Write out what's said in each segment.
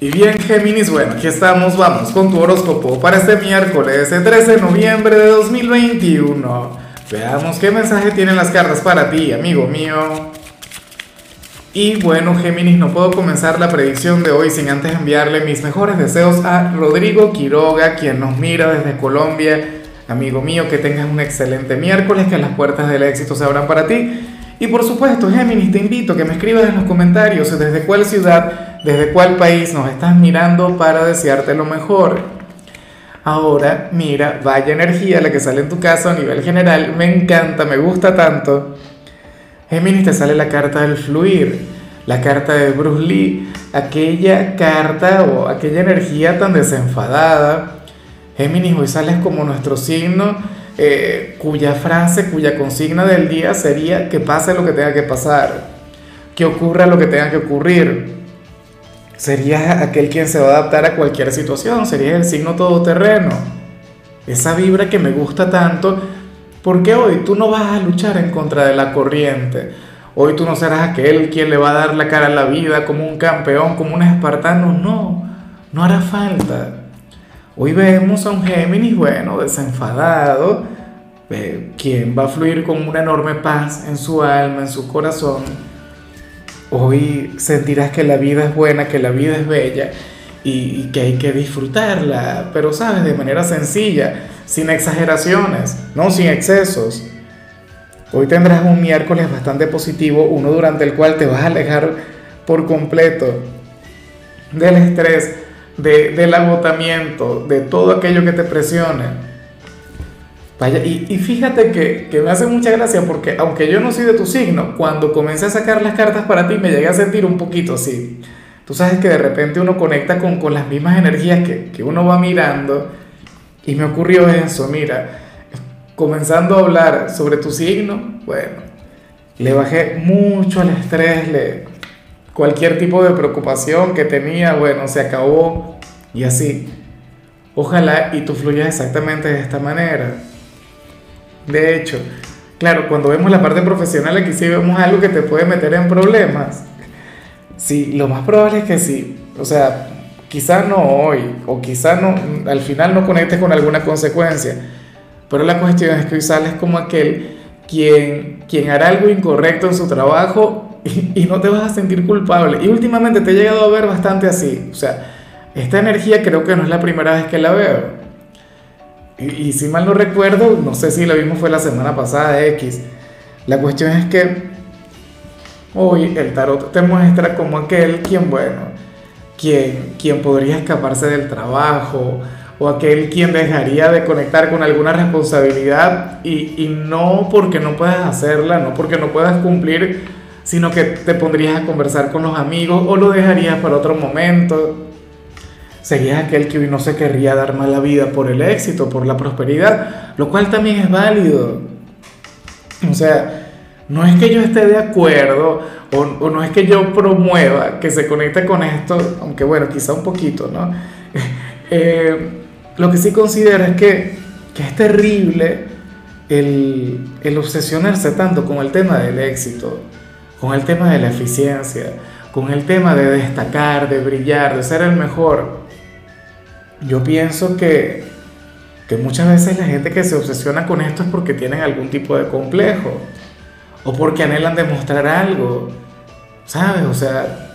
Y bien, Géminis, bueno, aquí estamos, vamos con tu horóscopo para este miércoles, el 13 de noviembre de 2021. Veamos qué mensaje tienen las cartas para ti, amigo mío. Y bueno, Géminis, no puedo comenzar la predicción de hoy sin antes enviarle mis mejores deseos a Rodrigo Quiroga, quien nos mira desde Colombia. Amigo mío, que tengas un excelente miércoles, que las puertas del éxito se abran para ti. Y por supuesto, Géminis, te invito a que me escribas en los comentarios desde cuál ciudad, desde cuál país nos estás mirando para desearte lo mejor. Ahora, mira, vaya energía la que sale en tu caso a nivel general. Me encanta, me gusta tanto. Géminis te sale la carta del fluir, la carta de Bruce Lee, aquella carta o aquella energía tan desenfadada. Géminis, hoy sales como nuestro signo eh, cuya frase, cuya consigna del día sería que pase lo que tenga que pasar, que ocurra lo que tenga que ocurrir. Sería aquel quien se va a adaptar a cualquier situación, sería el signo todoterreno. Esa vibra que me gusta tanto, porque hoy tú no vas a luchar en contra de la corriente. Hoy tú no serás aquel quien le va a dar la cara a la vida como un campeón, como un espartano. No, no hará falta. Hoy vemos a un Géminis, bueno, desenfadado, quien va a fluir con una enorme paz en su alma, en su corazón. Hoy sentirás que la vida es buena, que la vida es bella y, y que hay que disfrutarla, pero sabes, de manera sencilla, sin exageraciones, no sin excesos. Hoy tendrás un miércoles bastante positivo, uno durante el cual te vas a alejar por completo del estrés, de, del agotamiento, de todo aquello que te presione. Vaya, y, y fíjate que, que, me hace mucha gracia porque aunque yo no soy de tu signo, cuando comencé a sacar las cartas para ti me llegué a sentir un poquito así. Tú sabes que de repente uno conecta con, con las mismas energías que, que uno va mirando y me ocurrió eso, mira, comenzando a hablar sobre tu signo, bueno, le bajé mucho el estrés, le, Cualquier tipo de preocupación que tenía, bueno, se acabó y así. Ojalá y tú fluyas exactamente de esta manera. De hecho, claro, cuando vemos la parte profesional aquí sí vemos algo que te puede meter en problemas. Sí, lo más probable es que sí. O sea, quizá no hoy, o quizá no, al final no conectes con alguna consecuencia. Pero la cuestión es que hoy sales como aquel quien, quien hará algo incorrecto en su trabajo y, no te vas a sentir culpable. Y últimamente te he llegado a ver bastante así. O sea, esta energía creo que no es la primera vez que la veo. Y, si mal no recuerdo, no sé si la vimos fue la semana pasada, X. La cuestión es que hoy el tarot te muestra como aquel quien, bueno, quien, quien podría escaparse del trabajo o aquel quien dejaría de conectar con alguna responsabilidad y, y no porque no puedas hacerla, no porque no puedas cumplir sino que te pondrías a conversar con los amigos o lo dejarías para otro momento. Serías aquel que hoy no se querría dar más la vida por el éxito, por la prosperidad, lo cual también es válido. O sea, no es que yo esté de acuerdo o, o no es que yo promueva que se conecte con esto, aunque bueno, quizá un poquito, ¿no? Eh, lo que sí considero es que, que es terrible el, el obsesionarse tanto con el tema del éxito con el tema de la eficiencia, con el tema de destacar, de brillar, de ser el mejor. Yo pienso que, que muchas veces la gente que se obsesiona con esto es porque tienen algún tipo de complejo o porque anhelan demostrar algo, ¿sabes? O sea,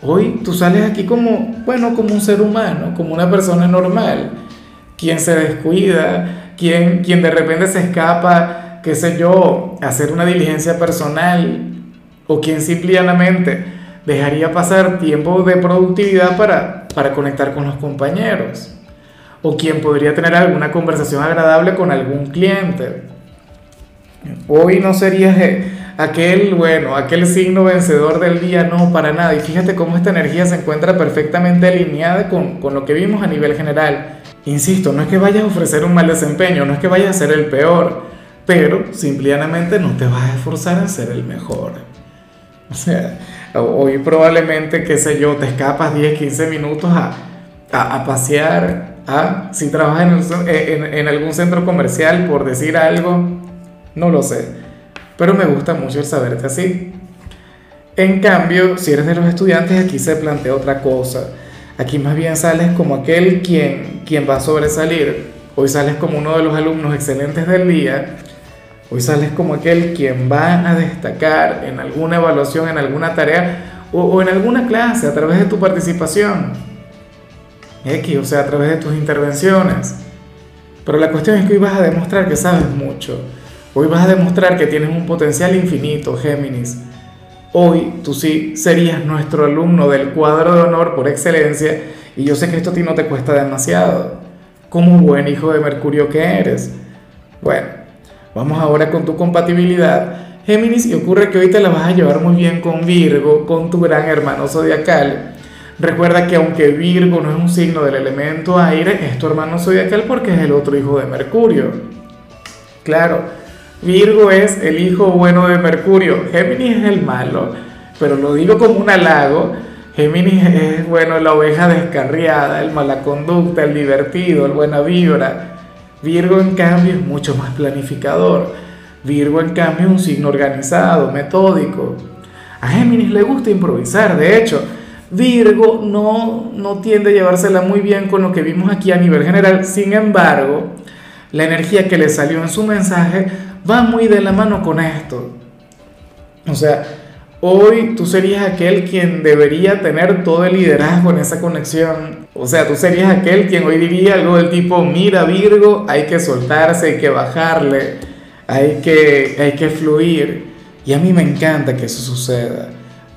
hoy tú sales aquí como, bueno, como un ser humano, como una persona normal, quien se descuida, quien, quien de repente se escapa qué sé yo, hacer una diligencia personal o quien simplemente dejaría pasar tiempo de productividad para, para conectar con los compañeros o quien podría tener alguna conversación agradable con algún cliente. Hoy no sería aquel, bueno, aquel signo vencedor del día, no, para nada. Y fíjate cómo esta energía se encuentra perfectamente alineada con, con lo que vimos a nivel general. Insisto, no es que vayas a ofrecer un mal desempeño, no es que vayas a ser el peor, pero simplemente no te vas a esforzar en ser el mejor. O sea, hoy probablemente, qué sé yo, te escapas 10, 15 minutos a, a, pasear, a, si trabajas en, en, en, algún centro comercial, por decir algo, no lo sé, pero me gusta mucho el saberte así. En cambio, si eres de los estudiantes, aquí se plantea otra cosa. Aquí más bien sales como aquel quien, quien va a sobresalir. Hoy sales como uno de los alumnos excelentes del día. Hoy sales como aquel quien va a destacar en alguna evaluación, en alguna tarea o, o en alguna clase a través de tu participación. X, o sea, a través de tus intervenciones. Pero la cuestión es que hoy vas a demostrar que sabes mucho. Hoy vas a demostrar que tienes un potencial infinito, Géminis. Hoy tú sí serías nuestro alumno del cuadro de honor por excelencia y yo sé que esto a ti no te cuesta demasiado. Como buen hijo de Mercurio que eres. Bueno, vamos ahora con tu compatibilidad. Géminis, y ocurre que hoy te la vas a llevar muy bien con Virgo, con tu gran hermano zodiacal. Recuerda que aunque Virgo no es un signo del elemento aire, es tu hermano zodiacal porque es el otro hijo de Mercurio. Claro, Virgo es el hijo bueno de Mercurio, Géminis es el malo, pero lo digo como un halago. Géminis es, bueno, la oveja descarriada, el mala conducta, el divertido, el buena vibra. Virgo, en cambio, es mucho más planificador. Virgo, en cambio, es un signo organizado, metódico. A Géminis le gusta improvisar, de hecho, Virgo no, no tiende a llevársela muy bien con lo que vimos aquí a nivel general, sin embargo, la energía que le salió en su mensaje va muy de la mano con esto. O sea, hoy tú serías aquel quien debería tener todo el liderazgo en esa conexión. O sea, tú serías aquel quien hoy diría algo del tipo, mira Virgo, hay que soltarse, hay que bajarle, hay que, hay que fluir. Y a mí me encanta que eso suceda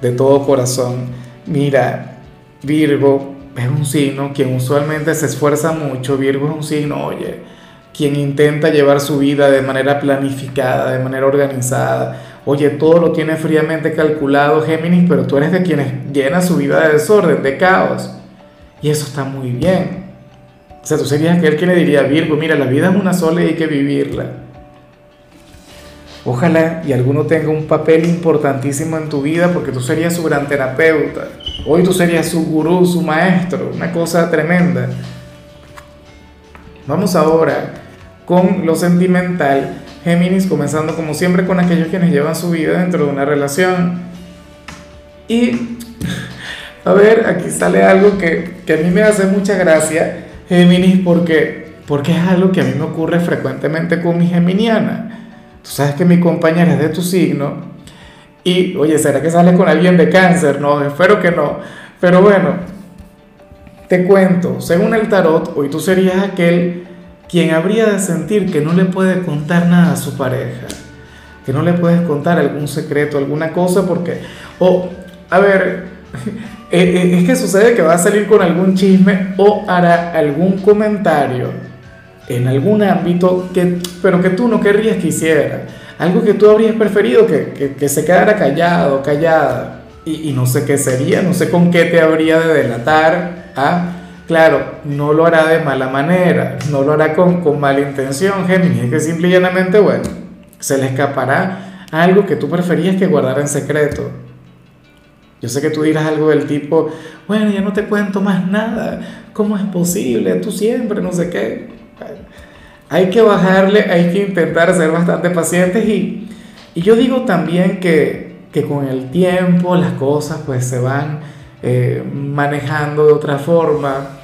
de todo corazón. Mira, Virgo es un signo quien usualmente se esfuerza mucho. Virgo es un signo, oye, quien intenta llevar su vida de manera planificada, de manera organizada. Oye, todo lo tiene fríamente calculado Géminis, pero tú eres de quienes llena su vida de desorden, de caos. Y eso está muy bien. O sea, tú serías aquel que le diría a Virgo, mira, la vida es una sola y hay que vivirla. Ojalá y alguno tenga un papel importantísimo en tu vida porque tú serías su gran terapeuta. Hoy tú serías su gurú, su maestro, una cosa tremenda. Vamos ahora con lo sentimental. Géminis comenzando como siempre con aquellos quienes llevan su vida dentro de una relación. Y, a ver, aquí sale algo que, que a mí me hace mucha gracia, Géminis, porque, porque es algo que a mí me ocurre frecuentemente con mi geminiana. Tú sabes que mi compañera es de tu signo. Y, oye, ¿será que sale con alguien de cáncer? No, espero que no. Pero bueno, te cuento, según el tarot, hoy tú serías aquel quien habría de sentir que no le puede contar nada a su pareja, que no le puedes contar algún secreto, alguna cosa, porque, o, a ver, eh, eh, es que sucede que va a salir con algún chisme o hará algún comentario en algún ámbito, que, pero que tú no querrías que hiciera, algo que tú habrías preferido que, que, se quedara callado, callada, y, y, no sé qué sería, no sé con qué te habría de delatar, ¿ah? Claro, no lo hará de mala manera, no lo hará con, con mala intención, Géminis, es que simple y llanamente, bueno, se le escapará algo que tú preferías que guardara en secreto. Yo sé que tú dirás algo del tipo, bueno, ya no te cuento más nada, ¿cómo es posible? Tú siempre, no sé qué. Hay que bajarle, hay que intentar ser bastante pacientes y, y yo digo también que, que con el tiempo las cosas pues se van eh, manejando de otra forma.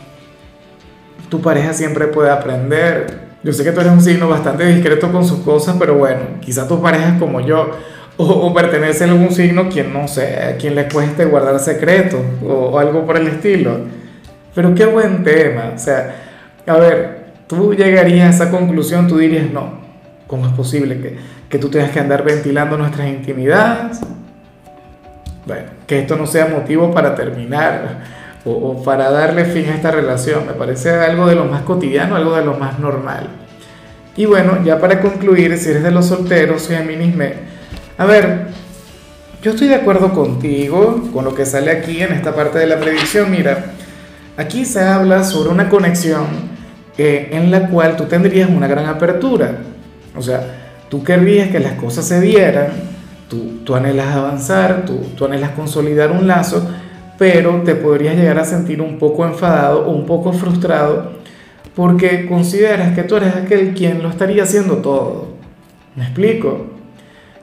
Tu pareja siempre puede aprender. Yo sé que tú eres un signo bastante discreto con sus cosas, pero bueno, quizá tu pareja es como yo, o, pertenece a algún signo quien no sé, a quien le cueste guardar secretos o, algo por el estilo. Pero qué buen tema. O sea, a ver, tú llegarías a esa conclusión, tú dirías, no, ¿cómo es posible que, que tú tengas que andar ventilando nuestras intimidades? bueno, que esto no sea motivo para terminar o, para darle fin a esta relación. Me parece algo de lo más cotidiano, algo de lo más normal. Y bueno, ya para concluir, si eres de los solteros, Géminis, me... A ver, yo estoy de acuerdo contigo con lo que sale aquí en esta parte de la predicción. Mira, aquí se habla sobre una conexión eh, en la cual tú tendrías una gran apertura. O sea, tú querrías que las cosas se dieran Tú, tú anhelas avanzar, tú, tú anhelas consolidar un lazo, pero te podrías llegar a sentir un poco enfadado o un poco frustrado porque consideras que tú eres aquel quien lo estaría haciendo todo. ¿Me explico?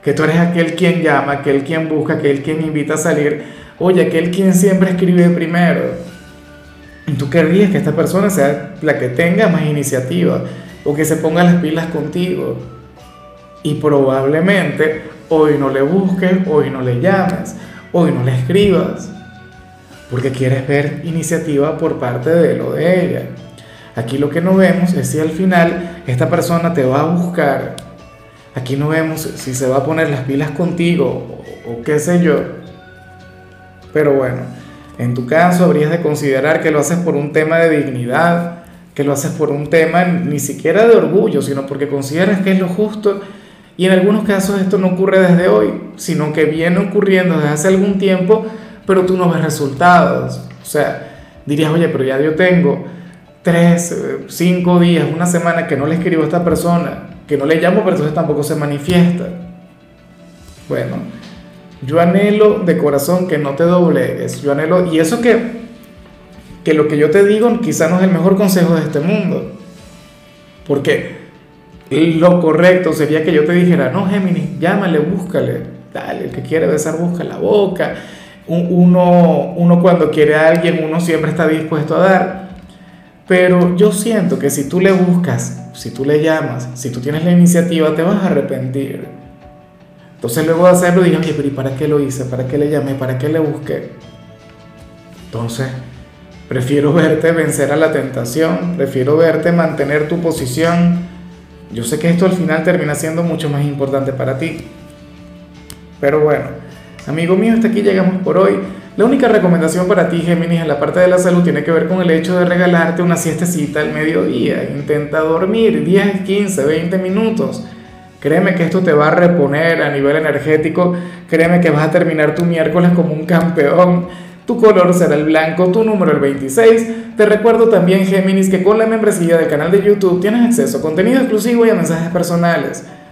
que tú eres aquel quien llama, aquel quien busca, aquel quien invita a salir, oye, aquel quien siempre escribe primero. Tú querrías que esta persona sea la que tenga más iniciativa o que se ponga las pilas contigo. Y probablemente hoy no le busques, hoy no le llames, hoy no le escribas, porque quieres ver iniciativa por parte de él o de ella. Aquí lo que no vemos es si al final esta persona te va a buscar. Aquí no vemos si se va a poner las pilas contigo o, qué sé yo. Pero bueno, en tu caso habrías de considerar que lo haces por un tema de dignidad, que lo haces por un tema ni siquiera de orgullo, sino porque consideras que es lo justo. Y en algunos casos esto no ocurre desde hoy, sino que viene ocurriendo desde hace algún tiempo, pero tú no ves resultados. O sea, dirías, oye, pero ya yo tengo tres, eh, cinco días, una semana que no le escribo a esta persona, que no le llamo, pero entonces tampoco se manifiesta. Bueno, yo anhelo de corazón que no te doblegues, yo anhelo, y eso que, que lo que yo te digo quizá no es el mejor consejo de este mundo, porque lo correcto sería que yo te dijera, no, Géminis, llámale, búscale, dale, el que quiere besar busca la boca, uno, uno cuando quiere a alguien, uno siempre está dispuesto a dar, pero yo siento que si tú le buscas, si tú le llamas, si tú tienes la iniciativa, te vas a arrepentir. Entonces luego de hacerlo digas, oye, pero ¿y para qué lo hice? ¿Para qué le llamé? ¿Para qué le busqué? Entonces, prefiero verte vencer a la tentación, prefiero verte mantener tu posición. Yo sé que esto al final termina siendo mucho más importante para ti. Pero bueno, amigo mío, hasta aquí llegamos por hoy. La única recomendación para ti, Géminis, en la parte de la salud tiene que ver con el hecho de regalarte una siestecita al mediodía. Intenta dormir 10, 15, 20 minutos. Créeme que esto te va a reponer a nivel energético. Créeme que vas a terminar tu miércoles como un campeón. Tu color será el blanco, tu número el 26. Te recuerdo también, Géminis, que con la membresía del canal de YouTube tienes acceso a contenido exclusivo y a mensajes personales.